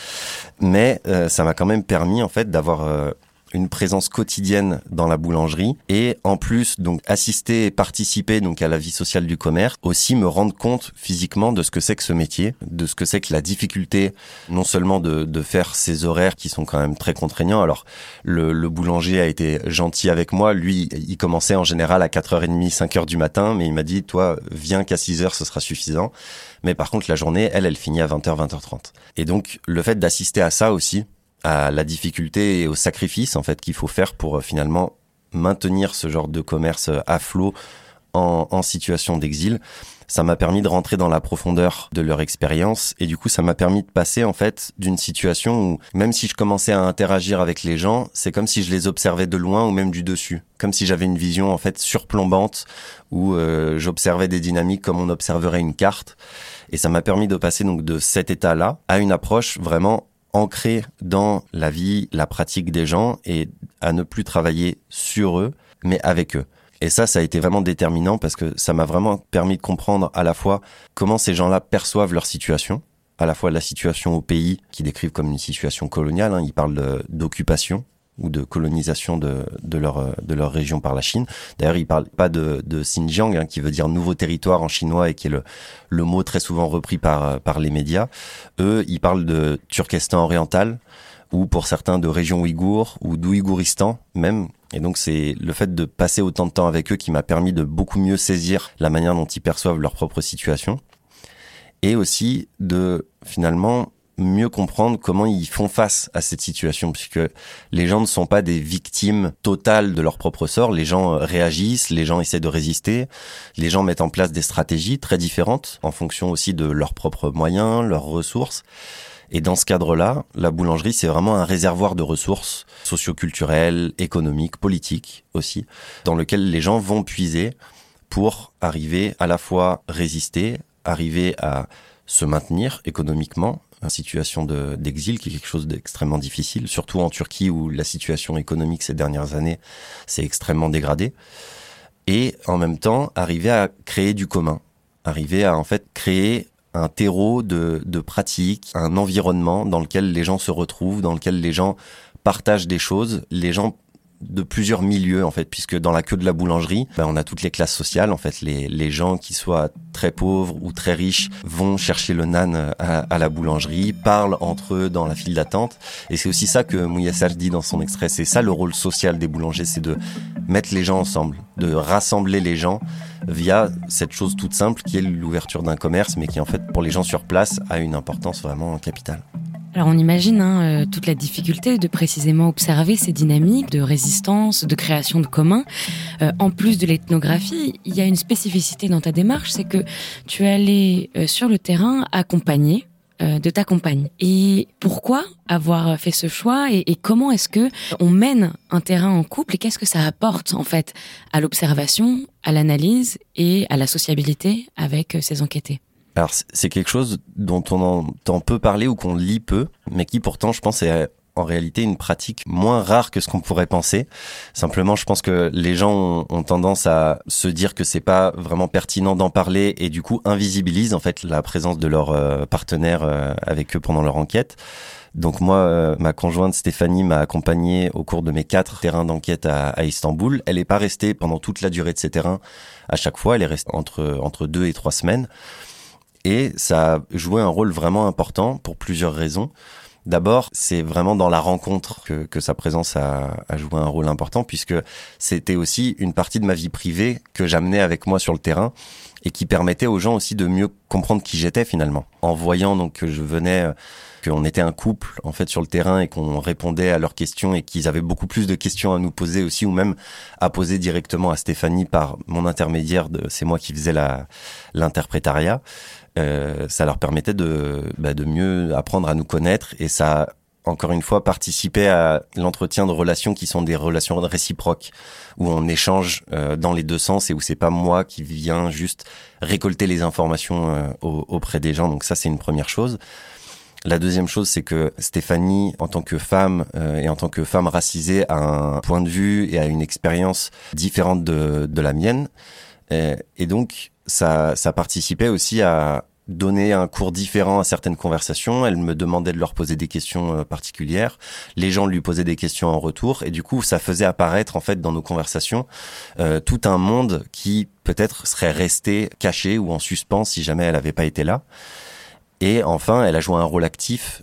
mais euh, ça m'a quand même permis en fait d'avoir euh, une présence quotidienne dans la boulangerie et en plus donc assister et participer donc à la vie sociale du commerce, aussi me rendre compte physiquement de ce que c'est que ce métier, de ce que c'est que la difficulté non seulement de, de faire ces horaires qui sont quand même très contraignants. Alors le, le boulanger a été gentil avec moi, lui il commençait en général à 4h30, 5h du matin, mais il m'a dit toi viens qu'à 6h ce sera suffisant. Mais par contre la journée elle elle finit à 20h 20h30. Et donc le fait d'assister à ça aussi à la difficulté et au sacrifice en fait qu'il faut faire pour euh, finalement maintenir ce genre de commerce euh, à flot en, situation d'exil. Ça m'a permis de rentrer dans la profondeur de leur expérience et du coup ça m'a permis de passer en fait d'une situation où même si je commençais à interagir avec les gens, c'est comme si je les observais de loin ou même du dessus, comme si j'avais une vision en fait surplombante où euh, j'observais des dynamiques comme on observerait une carte et ça m'a permis de passer donc de cet état-là à une approche vraiment ancré dans la vie, la pratique des gens et à ne plus travailler sur eux, mais avec eux. Et ça, ça a été vraiment déterminant parce que ça m'a vraiment permis de comprendre à la fois comment ces gens-là perçoivent leur situation, à la fois la situation au pays, qui décrivent comme une situation coloniale, hein, ils parlent d'occupation, ou de colonisation de, de, leur, de leur région par la Chine. D'ailleurs, ils parlent pas de, de Xinjiang, hein, qui veut dire nouveau territoire en chinois et qui est le, le mot très souvent repris par, par les médias. Eux, ils parlent de Turkestan oriental, ou pour certains de région ouïghour, ou d'Ouïghouristan même. Et donc c'est le fait de passer autant de temps avec eux qui m'a permis de beaucoup mieux saisir la manière dont ils perçoivent leur propre situation. Et aussi de finalement mieux comprendre comment ils font face à cette situation, puisque les gens ne sont pas des victimes totales de leur propre sort. Les gens euh, réagissent, les gens essaient de résister, les gens mettent en place des stratégies très différentes en fonction aussi de leurs propres moyens, leurs ressources. Et dans ce cadre-là, la boulangerie, c'est vraiment un réservoir de ressources socioculturelles, économiques, politiques aussi, dans lequel les gens vont puiser pour arriver à la fois résister, arriver à se maintenir économiquement, une situation d'exil qui est quelque chose d'extrêmement difficile, surtout en Turquie où la situation économique ces dernières années s'est extrêmement dégradée. Et en même temps, arriver à créer du commun, arriver à en fait créer un terreau de, de pratiques, un environnement dans lequel les gens se retrouvent, dans lequel les gens partagent des choses, les gens de plusieurs milieux en fait, puisque dans la queue de la boulangerie, ben, on a toutes les classes sociales en fait. Les, les gens qui soient très pauvres ou très riches vont chercher le nan à, à la boulangerie, parlent entre eux dans la file d'attente. Et c'est aussi ça que Mouyassar dit dans son extrait. C'est ça le rôle social des boulangers, c'est de mettre les gens ensemble, de rassembler les gens via cette chose toute simple qui est l'ouverture d'un commerce, mais qui en fait pour les gens sur place a une importance vraiment capitale. Alors on imagine hein, euh, toute la difficulté de précisément observer ces dynamiques de résistance, de création de communs. Euh, en plus de l'ethnographie, il y a une spécificité dans ta démarche, c'est que tu es allé euh, sur le terrain accompagner de ta compagne. Et pourquoi avoir fait ce choix et, et comment est-ce que on mène un terrain en couple et qu'est-ce que ça apporte en fait à l'observation, à l'analyse et à la sociabilité avec ces enquêtés? Alors c'est quelque chose dont on entend peu parler ou qu'on lit peu, mais qui pourtant je pense est en réalité une pratique moins rare que ce qu'on pourrait penser. Simplement, je pense que les gens ont, tendance à se dire que c'est pas vraiment pertinent d'en parler et du coup invisibilisent en fait la présence de leurs euh, partenaires euh, avec eux pendant leur enquête. Donc moi, euh, ma conjointe Stéphanie m'a accompagné au cours de mes quatre terrains d'enquête à, à, Istanbul. Elle n'est pas restée pendant toute la durée de ces terrains à chaque fois. Elle est restée entre entre deux et trois semaines. Et ça a joué un rôle vraiment important pour plusieurs raisons. D'abord, c'est vraiment dans la rencontre que, que sa présence a, a, joué un rôle important, puisque c'était aussi une partie de ma vie privée que j'amenais avec moi sur le terrain et qui permettait aux gens aussi de mieux comprendre qui j'étais finalement. En voyant donc que je venais, qu'on était un couple en fait sur le terrain et qu'on répondait à leurs questions et qu'ils avaient beaucoup plus de questions à nous poser aussi ou même à poser directement à Stéphanie par mon intermédiaire. De, c'est moi qui faisais la l'interprétariat. Euh, ça leur permettait de, bah, de mieux apprendre à nous connaître et ça encore une fois participer à l'entretien de relations qui sont des relations réciproques où on échange euh, dans les deux sens et où c'est pas moi qui viens juste récolter les informations euh, auprès des gens donc ça c'est une première chose la deuxième chose, c'est que Stéphanie, en tant que femme euh, et en tant que femme racisée, a un point de vue et a une expérience différente de, de la mienne. Et, et donc, ça, ça participait aussi à, donner un cours différent à certaines conversations. Elle me demandait de leur poser des questions euh, particulières. Les gens lui posaient des questions en retour. Et du coup, ça faisait apparaître, en fait, dans nos conversations, euh, tout un monde qui peut-être serait resté caché ou en suspens si jamais elle n'avait pas été là. Et enfin, elle a joué un rôle actif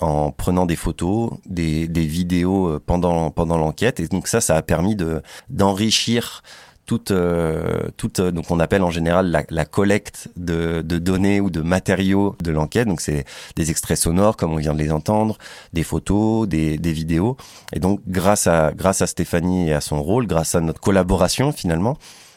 en prenant des photos, des, des vidéos euh, pendant pendant l'enquête et donc ça ça a permis de d'enrichir toute, euh, toute euh, donc on appelle en général la, la collecte de, de, données ou de matériaux de l'enquête. Donc c'est des extraits sonores comme on vient de les entendre, des photos, des, des vidéos. Et donc grâce à grâce à Stéphanie et à son rôle, grâce à notre collaboration finalement,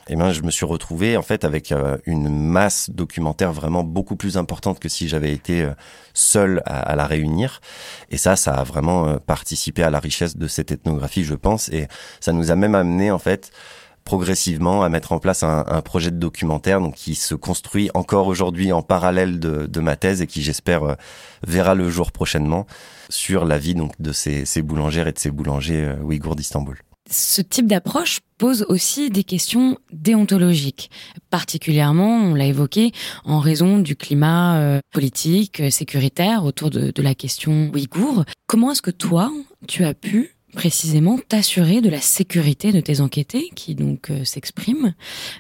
eh ben, je me suis retrouvé en fait avec euh, une masse documentaire vraiment beaucoup plus importante que si j'avais été seul à, la réunir. Et ça, ça a vraiment participé à la richesse de cette ethnographie, je pense. Et ça nous a même amené en fait progressivement à mettre en place un, projet de documentaire donc qui se construit encore aujourd'hui en parallèle de, ma thèse et qui j'espère euh, verra le jour prochainement sur la vie donc de ces, boulangères et de ces boulangers euh, ouïghours d'Istanbul. Ce type d'approche pose aussi des questions déontologiques, particulièrement, on l'a évoqué, en raison du climat euh, politique, sécuritaire autour de, la question ouïghour. Comment est-ce que toi, tu as pu précisément t'assurer de la sécurité de tes enquêtés qui donc euh, s'expriment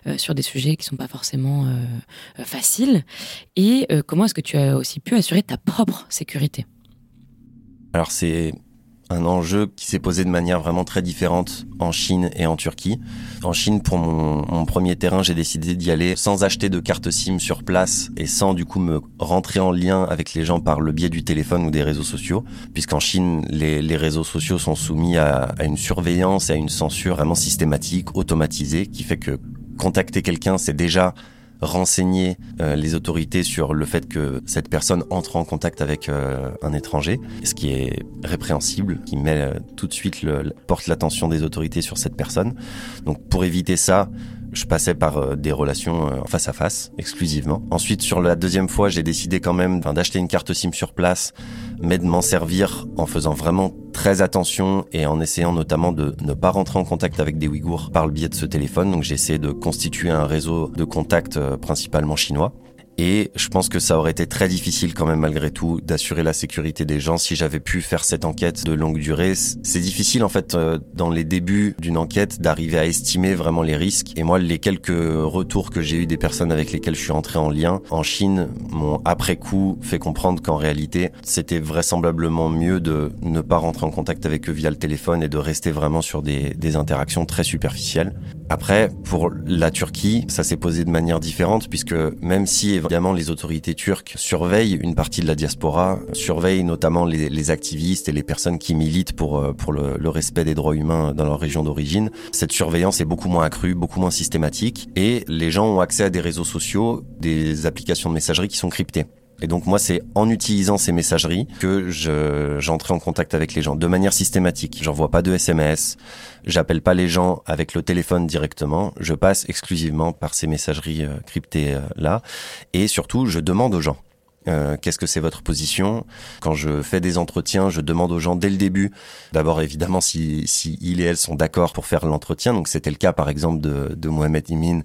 euh, sur des sujets qui sont pas forcément euh, faciles? Et comment est-ce que tu as aussi pu assurer ta propre sécurité? Alors c'est un enjeu qui s'est posé de manière vraiment très différente en Chine et en Turquie. En Chine, pour mon, premier terrain, j'ai décidé d'y aller sans acheter de carte SIM sur place et sans du coup me rentrer en lien avec les gens par le biais du téléphone ou des réseaux sociaux, puisqu'en Chine, les, les, réseaux sociaux sont soumis à, à une surveillance et à une censure vraiment systématique, automatisée, qui fait que contacter quelqu'un, c'est déjà renseigner euh, les autorités sur le fait que cette personne entre en contact avec euh, un étranger, ce qui est répréhensible, qui met euh, tout de suite porte l'attention des autorités sur cette personne. Donc pour éviter ça, je passais par euh, des relations euh, face à face exclusivement. Ensuite, sur la deuxième fois, j'ai décidé quand même d'acheter une carte SIM sur place, mais de m'en servir en faisant vraiment très attention et en essayant notamment de ne pas rentrer en contact avec des Ouïghours par le biais de ce téléphone. Donc j'ai essayé de constituer un réseau de contacts euh, principalement chinois. Et je pense que ça aurait été très difficile quand même malgré tout d'assurer la sécurité des gens si j'avais pu faire cette enquête de longue durée. C'est difficile en fait euh, dans les débuts d'une enquête d'arriver à estimer vraiment les risques. Et moi, les quelques retours que j'ai eu des personnes avec lesquelles je suis entré en lien en Chine m'ont après coup fait comprendre qu'en réalité, c'était vraisemblablement mieux de ne pas rentrer en contact avec eux via le téléphone et de rester vraiment sur des, des interactions très superficielles. Après, pour la Turquie, ça s'est posé de manière différente puisque même si évidemment les autorités turques surveillent une partie de la diaspora, surveillent notamment les, activistes et les personnes qui militent pour, euh, le, respect des droits humains dans leur région d'origine. Cette surveillance est beaucoup moins accrue, beaucoup moins systématique et les gens ont accès à des réseaux sociaux, des applications de messagerie qui sont cryptées. Et donc moi, c'est en utilisant ces messageries que je, j'entrais en contact avec les gens de manière systématique. J'envoie pas de SMS, j'appelle pas les gens avec le téléphone directement, je passe exclusivement par ces messageries euh, cryptées euh, là. Et surtout, je demande aux gens. Euh, qu'est-ce que c'est votre position? Quand je fais des entretiens, je demande aux gens dès le début, d'abord évidemment si, si il et elle sont d'accord pour faire l'entretien. Donc c'était le cas par exemple de, de Mohamed Imin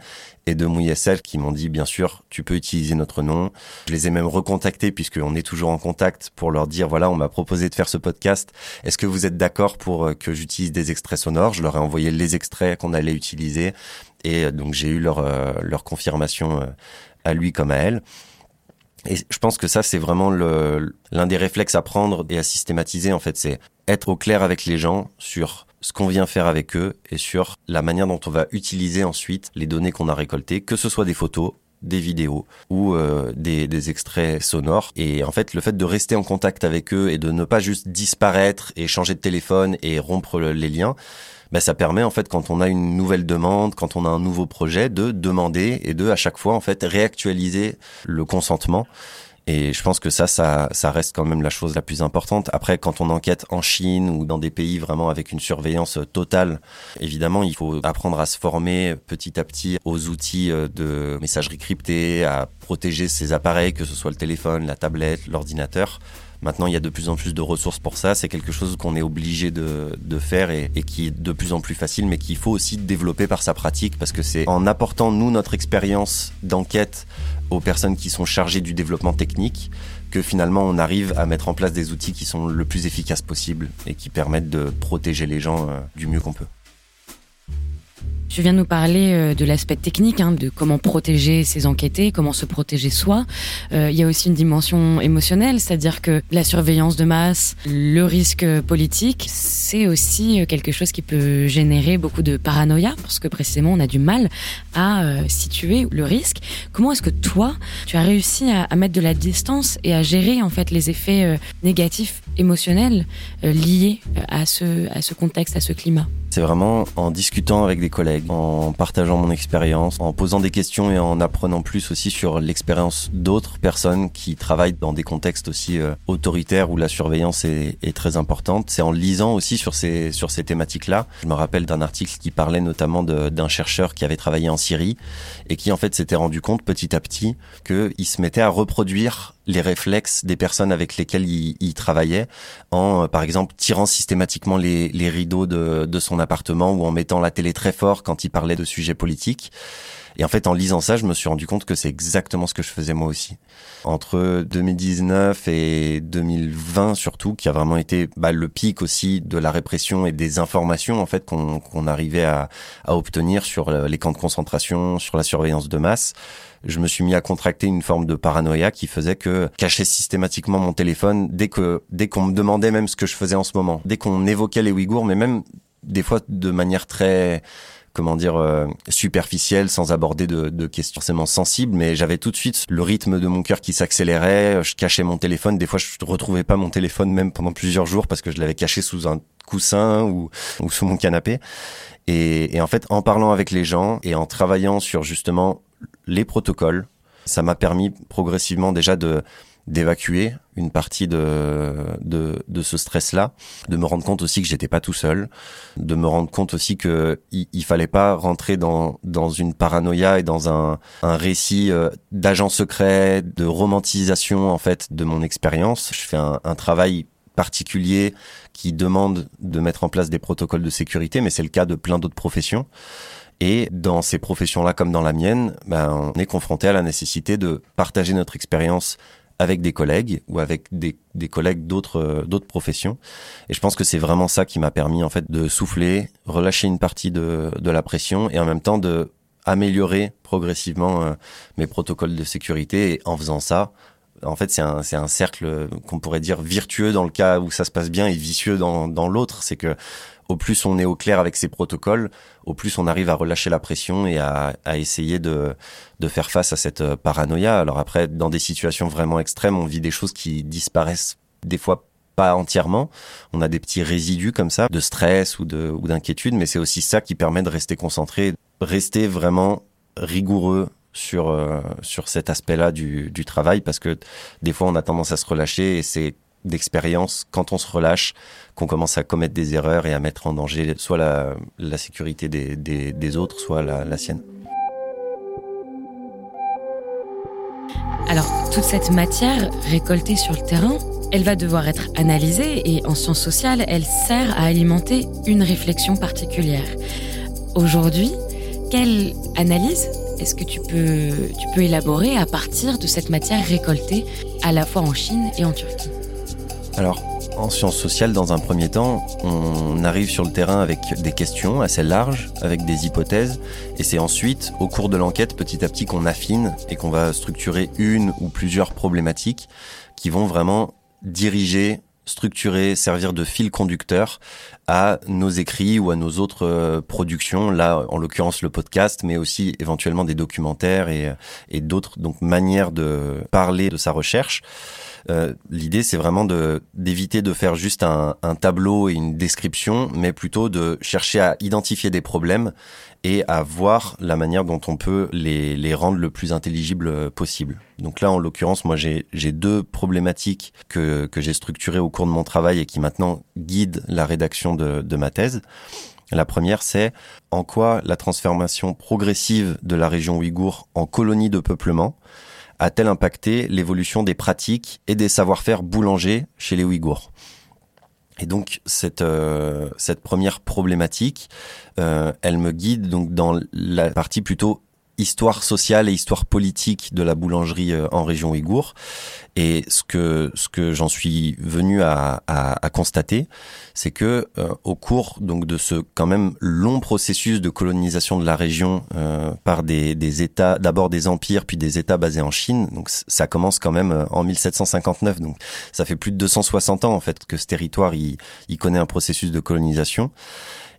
et de Mouyessel qui m'ont dit bien sûr tu peux utiliser notre nom. Je les ai même recontactés puisqu'on est toujours en contact pour leur dire voilà on m'a proposé de faire ce podcast. Est-ce que vous êtes d'accord pour euh, que j'utilise des extraits sonores? Je leur ai envoyé les extraits qu'on allait utiliser et euh, donc j'ai eu leur, leur confirmation à lui comme à elle. Et je pense que ça, c'est vraiment l'un des réflexes à prendre et à systématiser, en fait. C'est être au clair avec les gens sur ce qu'on vient faire avec eux et sur la manière dont on va utiliser ensuite les données qu'on a récoltées, que ce soit des photos, des vidéos ou euh, des, des, extraits sonores. Et en fait, le fait de rester en contact avec eux et de ne pas juste disparaître et changer de téléphone et rompre les liens, bah, ça permet en fait quand on a une nouvelle demande, quand on a un nouveau projet, de demander et de à chaque fois en fait réactualiser le consentement. Et je pense que ça, ça, ça reste quand même la chose la plus importante. Après, quand on enquête en Chine ou dans des pays vraiment avec une surveillance totale, évidemment, il faut apprendre à se former petit à petit aux outils de messagerie cryptée, à protéger ses appareils, que ce soit le téléphone, la tablette, l'ordinateur. Maintenant, il y a de plus en plus de ressources pour ça. C'est quelque chose qu'on est obligé de, de faire et, et, qui est de plus en plus facile, mais qu'il faut aussi développer par sa pratique parce que c'est en apportant, nous, notre expérience d'enquête aux personnes qui sont chargées du développement technique que finalement on arrive à mettre en place des outils qui sont le plus efficaces possible et qui permettent de protéger les gens euh, du mieux qu'on peut. Tu viens de nous parler euh, de l'aspect technique, hein, de comment protéger ses enquêtés, comment se protéger soi. Euh, il y a aussi une dimension émotionnelle, c'est-à-dire que la surveillance de masse, le risque politique, c'est aussi euh, quelque chose qui peut générer beaucoup de paranoïa, parce que précisément on a du mal à situer le risque. Comment est-ce que toi, tu as réussi à, mettre de la distance et à gérer en fait les effets négatifs émotionnels liés à ce contexte, à ce climat? C'est vraiment en discutant avec des collègues, en partageant mon expérience, en posant des questions et en apprenant plus aussi sur l'expérience d'autres personnes qui travaillent dans des contextes aussi euh, autoritaires où la surveillance est, très importante. C'est en lisant aussi sur ces, sur ces thématiques-là. Je me rappelle d'un article qui parlait notamment d'un chercheur qui avait travaillé en Syrie et qui en fait s'était rendu compte petit à petit qu'il se mettait à reproduire les réflexes des personnes avec lesquelles il, il travaillait en, euh, par exemple, tirant systématiquement les, les rideaux de, de son appartement ou en mettant la télé très fort quand il parlait de sujets politiques. Et en fait, en lisant ça, je me suis rendu compte que c'est exactement ce que je faisais moi aussi. Entre 2019 et 2020 surtout, qui a vraiment été bah, le pic aussi de la répression et des informations en fait qu'on qu'on arrivait à, à obtenir sur les camps de concentration, sur la surveillance de masse je me suis mis à contracter une forme de paranoïa qui faisait que cacher systématiquement mon téléphone dès que dès qu'on me demandait même ce que je faisais en ce moment, dès qu'on évoquait les Ouïghours, mais même des fois de manière très comment dire euh, superficielle sans aborder de, de, questions forcément sensibles mais j'avais tout de suite le rythme de mon cœur qui s'accélérait je cachais mon téléphone des fois je retrouvais pas mon téléphone même pendant plusieurs jours parce que je l'avais caché sous un coussin ou, ou sous mon canapé. Et, et en fait en parlant avec les gens et en travaillant sur justement les protocoles ça m'a permis progressivement déjà de d'évacuer une partie de, de, ce stress-là, de me rendre compte aussi que j'étais pas tout seul, de me rendre compte aussi que il, il fallait pas rentrer dans, dans une paranoïa et dans un, un récit euh, d'agent secret, de romantisation en fait de mon expérience. Je fais un, un travail particulier qui demande de mettre en place des protocoles de sécurité, mais c'est le cas de plein d'autres professions. Et dans ces professions-là, comme dans la mienne, ben, on est confronté à la nécessité de partager notre expérience avec des collègues ou avec des, des collègues d'autres euh, d'autres professions. Et je pense que c'est vraiment ça qui m'a permis en fait de souffler, relâcher une partie de, de la pression et en même temps de améliorer progressivement euh, mes protocoles de sécurité. Et en faisant ça, en fait, c'est un, c'est un cercle qu'on pourrait dire virtueux dans le cas où ça se passe bien et vicieux dans, dans l'autre. C'est que au plus on est au clair avec ces protocoles, au plus on arrive à relâcher la pression et à, à essayer de, de faire face à cette euh, paranoïa. Alors après, dans des situations vraiment extrêmes, on vit des choses qui disparaissent des fois pas entièrement. On a des petits résidus comme ça de stress ou de ou d'inquiétude, mais c'est aussi ça qui permet de rester concentré, rester vraiment rigoureux sur euh, sur cet aspect-là du, du travail parce que des fois on a tendance à se relâcher et c'est d'expérience quand on se relâche qu'on commence à commettre des erreurs et à mettre en danger soit la, la sécurité des, des, des, autres, soit la, la sienne. Alors, toute cette matière récoltée sur le terrain, elle va devoir être analysée et en sciences sociales, elle sert à alimenter une réflexion particulière. Aujourd'hui, quelle analyse est-ce que tu peux, tu peux élaborer à partir de cette matière récoltée à la fois en Chine et en Turquie? Alors, en sciences sociales, dans un premier temps, on arrive sur le terrain avec des questions assez larges, avec des hypothèses, et c'est ensuite, au cours de l'enquête, petit à petit, qu'on affine et qu'on va structurer une ou plusieurs problématiques qui vont vraiment diriger structurer, servir de fil conducteur à nos écrits ou à nos autres euh, productions, là en l'occurrence le podcast, mais aussi éventuellement des documentaires et, et d'autres donc manières de parler de sa recherche. Euh, L'idée, c'est vraiment d'éviter de faire juste un, tableau et une description, mais plutôt de chercher à identifier des problèmes et à voir la manière dont on peut les, les rendre le plus intelligible possible. Donc là, en l'occurrence, moi, j'ai deux problématiques que, que j'ai structurées au cours de mon travail et qui maintenant guident la rédaction de, de ma thèse. La première, c'est en quoi la transformation progressive de la région ouïghour en colonie de peuplement a-t-elle impacté l'évolution des pratiques et des savoir-faire boulangers chez les Ouïghours? Et donc cette euh, cette première problématique, euh, elle me guide donc dans la partie plutôt histoire sociale et histoire politique de la boulangerie euh, en région ouïghour. Et ce que ce que j'en suis venu à, à, à constater, c'est que euh, au cours donc de ce quand même long processus de colonisation de la région euh, par des, des États, d'abord des empires puis des États basés en Chine, donc ça commence quand même en 1759, donc ça fait plus de 260 ans en fait que ce territoire il, il connaît un processus de colonisation.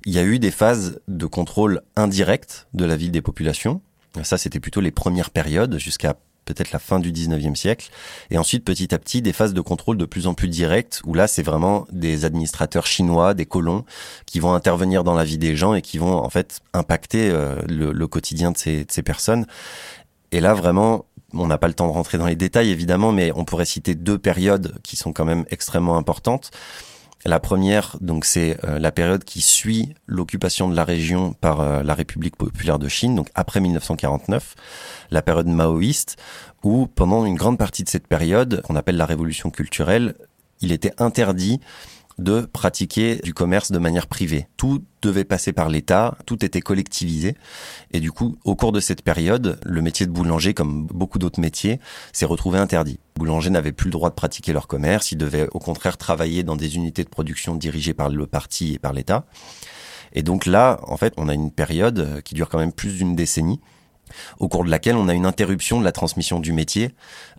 Il y a eu des phases de contrôle indirect de la vie des populations, ça, c'était plutôt les premières périodes jusqu'à peut-être la fin du 19e siècle. Et ensuite, petit à petit, des phases de contrôle de plus en plus directes, où là, c'est vraiment des administrateurs chinois, des colons, qui vont intervenir dans la vie des gens et qui vont, en fait, impacter euh, le, quotidien de ces, de ces personnes. Et là, vraiment, on n'a pas le temps de rentrer dans les détails, évidemment, mais on pourrait citer deux périodes qui sont quand même extrêmement importantes. La première, donc, c'est euh, la période qui suit l'occupation de la région par euh, la République populaire de Chine, donc après 1949, la période maoïste, où pendant une grande partie de cette période, qu'on appelle la révolution culturelle, il était interdit de pratiquer du commerce de manière privée. Tout devait passer par l'État, tout était collectivisé. Et du coup, au cours de cette période, le métier de boulanger, comme beaucoup d'autres métiers, s'est retrouvé interdit. Boulangers n'avaient plus le droit de pratiquer leur commerce, ils devaient au contraire travailler dans des unités de production dirigées par le parti et par l'État. Et donc là, en fait, on a une période qui dure quand même plus d'une décennie au cours de laquelle on a une interruption de la transmission du métier,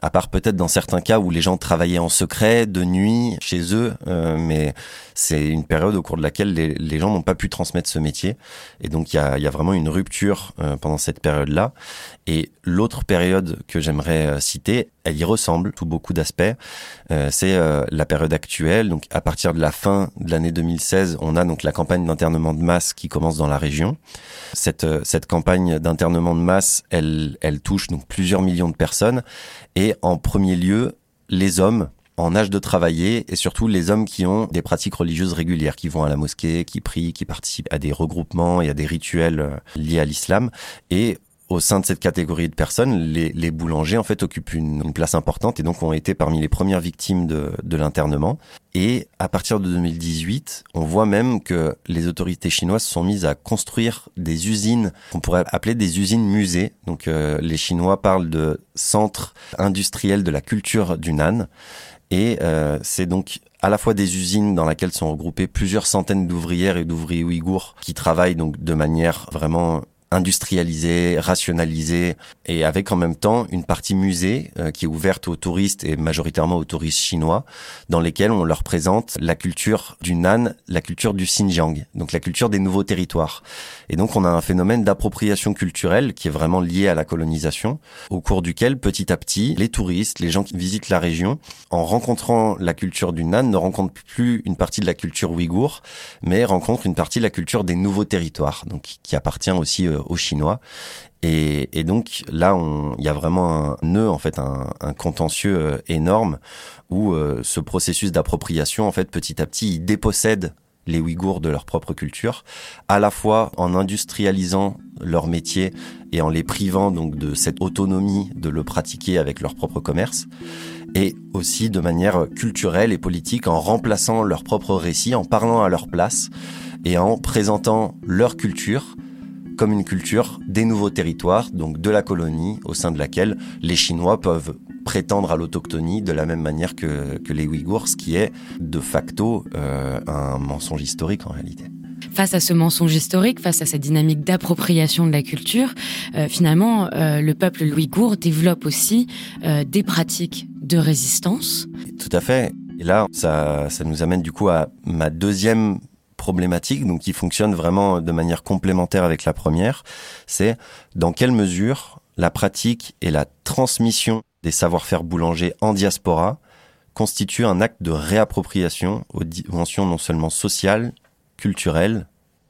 à part peut-être dans certains cas où les gens travaillaient en secret, de nuit, chez eux, euh, mais c'est une période au cours de laquelle les, gens n'ont pas pu transmettre ce métier. Et donc il y a, vraiment une rupture euh, pendant cette période-là. Et l'autre période que j'aimerais euh, citer, elle y ressemble sous beaucoup d'aspects. c'est la période actuelle. Donc à partir de la fin de l'année 2016, on a donc la campagne d'internement de masse qui commence dans la région. Cette, cette campagne d'internement de masse elle, elle touche donc plusieurs millions de personnes et en premier lieu les hommes en âge de travailler et surtout les hommes qui ont des pratiques religieuses régulières, qui vont à la mosquée, qui prient, qui participent à des regroupements et à des rituels euh, liés à l'islam. Et au sein de cette catégorie de personnes, les, les boulangers en fait occupent une, une, place importante et donc ont été parmi les premières victimes de, de l'internement. Et à partir de 2018, on voit même que les autorités chinoises sont mises à construire des usines qu'on pourrait appeler des usines musées. Donc euh, les Chinois parlent de centres industriels de la culture du Nan. Et euh, c'est donc à la fois des usines dans lesquelles sont regroupées plusieurs centaines d'ouvrières et d'ouvriers ouïghours qui travaillent donc de manière vraiment industrialisé, rationalisé, et avec en même temps une partie musée euh, qui est ouverte aux touristes et majoritairement aux touristes chinois, dans lesquels on leur présente la culture du Nan, la culture du Xinjiang, donc la culture des nouveaux territoires. Et donc on a un phénomène d'appropriation culturelle qui est vraiment lié à la colonisation, au cours duquel petit à petit les touristes, les gens qui visitent la région, en rencontrant la culture du Nan, ne rencontrent plus une partie de la culture ouïghour, mais rencontrent une partie de la culture des nouveaux territoires, donc qui appartient aussi euh, aux Chinois. Et, donc là, il y a vraiment un nœud, en fait, un, un contentieux euh, énorme où euh, ce processus d'appropriation, en fait, petit à petit, il dépossède les Ouïghours de leur propre culture, à la fois en industrialisant leur métier et en les privant donc de cette autonomie de le pratiquer avec leur propre commerce, et aussi de manière culturelle et politique en remplaçant leur propre récit, en parlant à leur place et en présentant leur culture comme une culture des nouveaux territoires, donc de la colonie, au sein de laquelle les Chinois peuvent prétendre à l'autochtonie de la même manière que, que, les Ouïghours, ce qui est de facto euh, un mensonge historique en réalité. Face à ce mensonge historique, face à cette dynamique d'appropriation de la culture, euh, finalement, euh, le peuple ouïghour développe aussi euh, des pratiques de résistance. Tout à fait. Et là, ça, ça nous amène du coup à ma deuxième donc qui fonctionne vraiment de manière complémentaire avec la première, c'est dans quelle mesure la pratique et la transmission des savoir-faire boulangers en diaspora constituent un acte de réappropriation aux dimensions non seulement sociales, culturelles,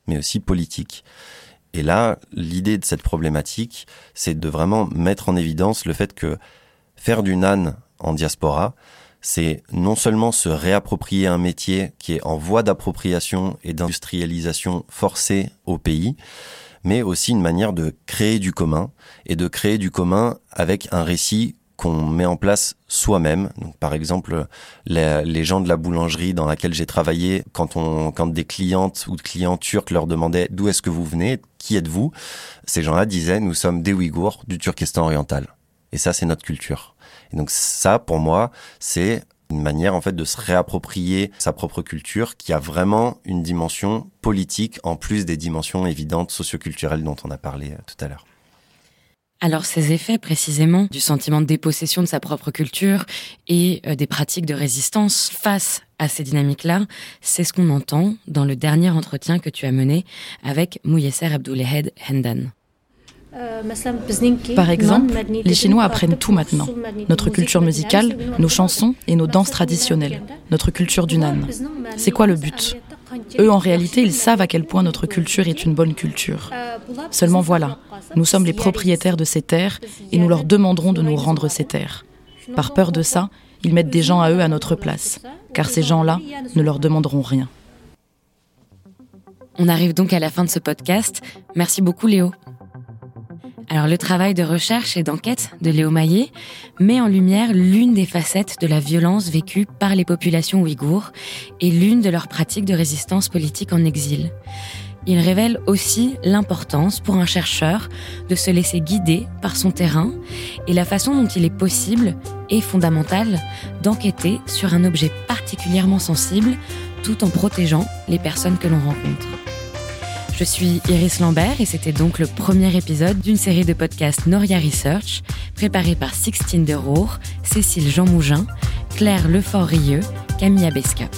mais aussi politiques. Et là, l'idée de cette problématique, c'est de vraiment mettre en évidence le fait que faire du nan en diaspora, c'est non seulement se réapproprier un métier qui est en voie d'appropriation et d'industrialisation forcée au pays, mais aussi une manière de créer du commun et de créer du commun avec un récit qu'on met en place soi-même. Donc, par exemple, les, gens de la boulangerie dans laquelle j'ai travaillé, quand on, quand des clientes ou clients turcs leur demandaient d'où est-ce que vous venez, qui êtes-vous, ces gens-là disaient nous sommes des Ouïghours du Turkestan oriental. Et ça, c'est notre culture. Et donc ça, pour moi, c'est une manière en fait de se réapproprier sa propre culture qui a vraiment une dimension politique en plus des dimensions évidentes socioculturelles dont on a parlé euh, tout à l'heure. Alors ces effets précisément du sentiment de dépossession de sa propre culture et euh, des pratiques de résistance face à ces dynamiques-là, c'est ce qu'on entend dans le dernier entretien que tu as mené avec Mouyesser Abdoulehed Hendan. Par exemple, les Chinois apprennent tout maintenant. Notre culture musicale, nos chansons et nos danses traditionnelles, notre culture du Nan. C'est quoi le but? Eux, en réalité, ils savent à quel point notre culture est une bonne culture. Seulement voilà, nous sommes les propriétaires de ces terres et nous leur demanderons de nous rendre ces terres. Par peur de ça, ils mettent des gens à eux à notre place, car ces gens-là ne leur demanderont rien. On arrive donc à la fin de ce podcast. Merci beaucoup Léo. Alors le travail de recherche et d'enquête de Léo Maillet met en lumière l'une des facettes de la violence vécue par les populations ouïghours et l'une de leurs pratiques de résistance politique en exil. Il révèle aussi l'importance pour un chercheur de se laisser guider par son terrain et la façon dont il est possible et fondamental d'enquêter sur un objet particulièrement sensible tout en protégeant les personnes que l'on rencontre. Je suis Iris Lambert et c'était donc le premier épisode d'une série de podcasts Noria Research, préparée par Sixtine de Roure, Cécile Jean Mougin, Claire Lefort-Rieux, Camille Abesca.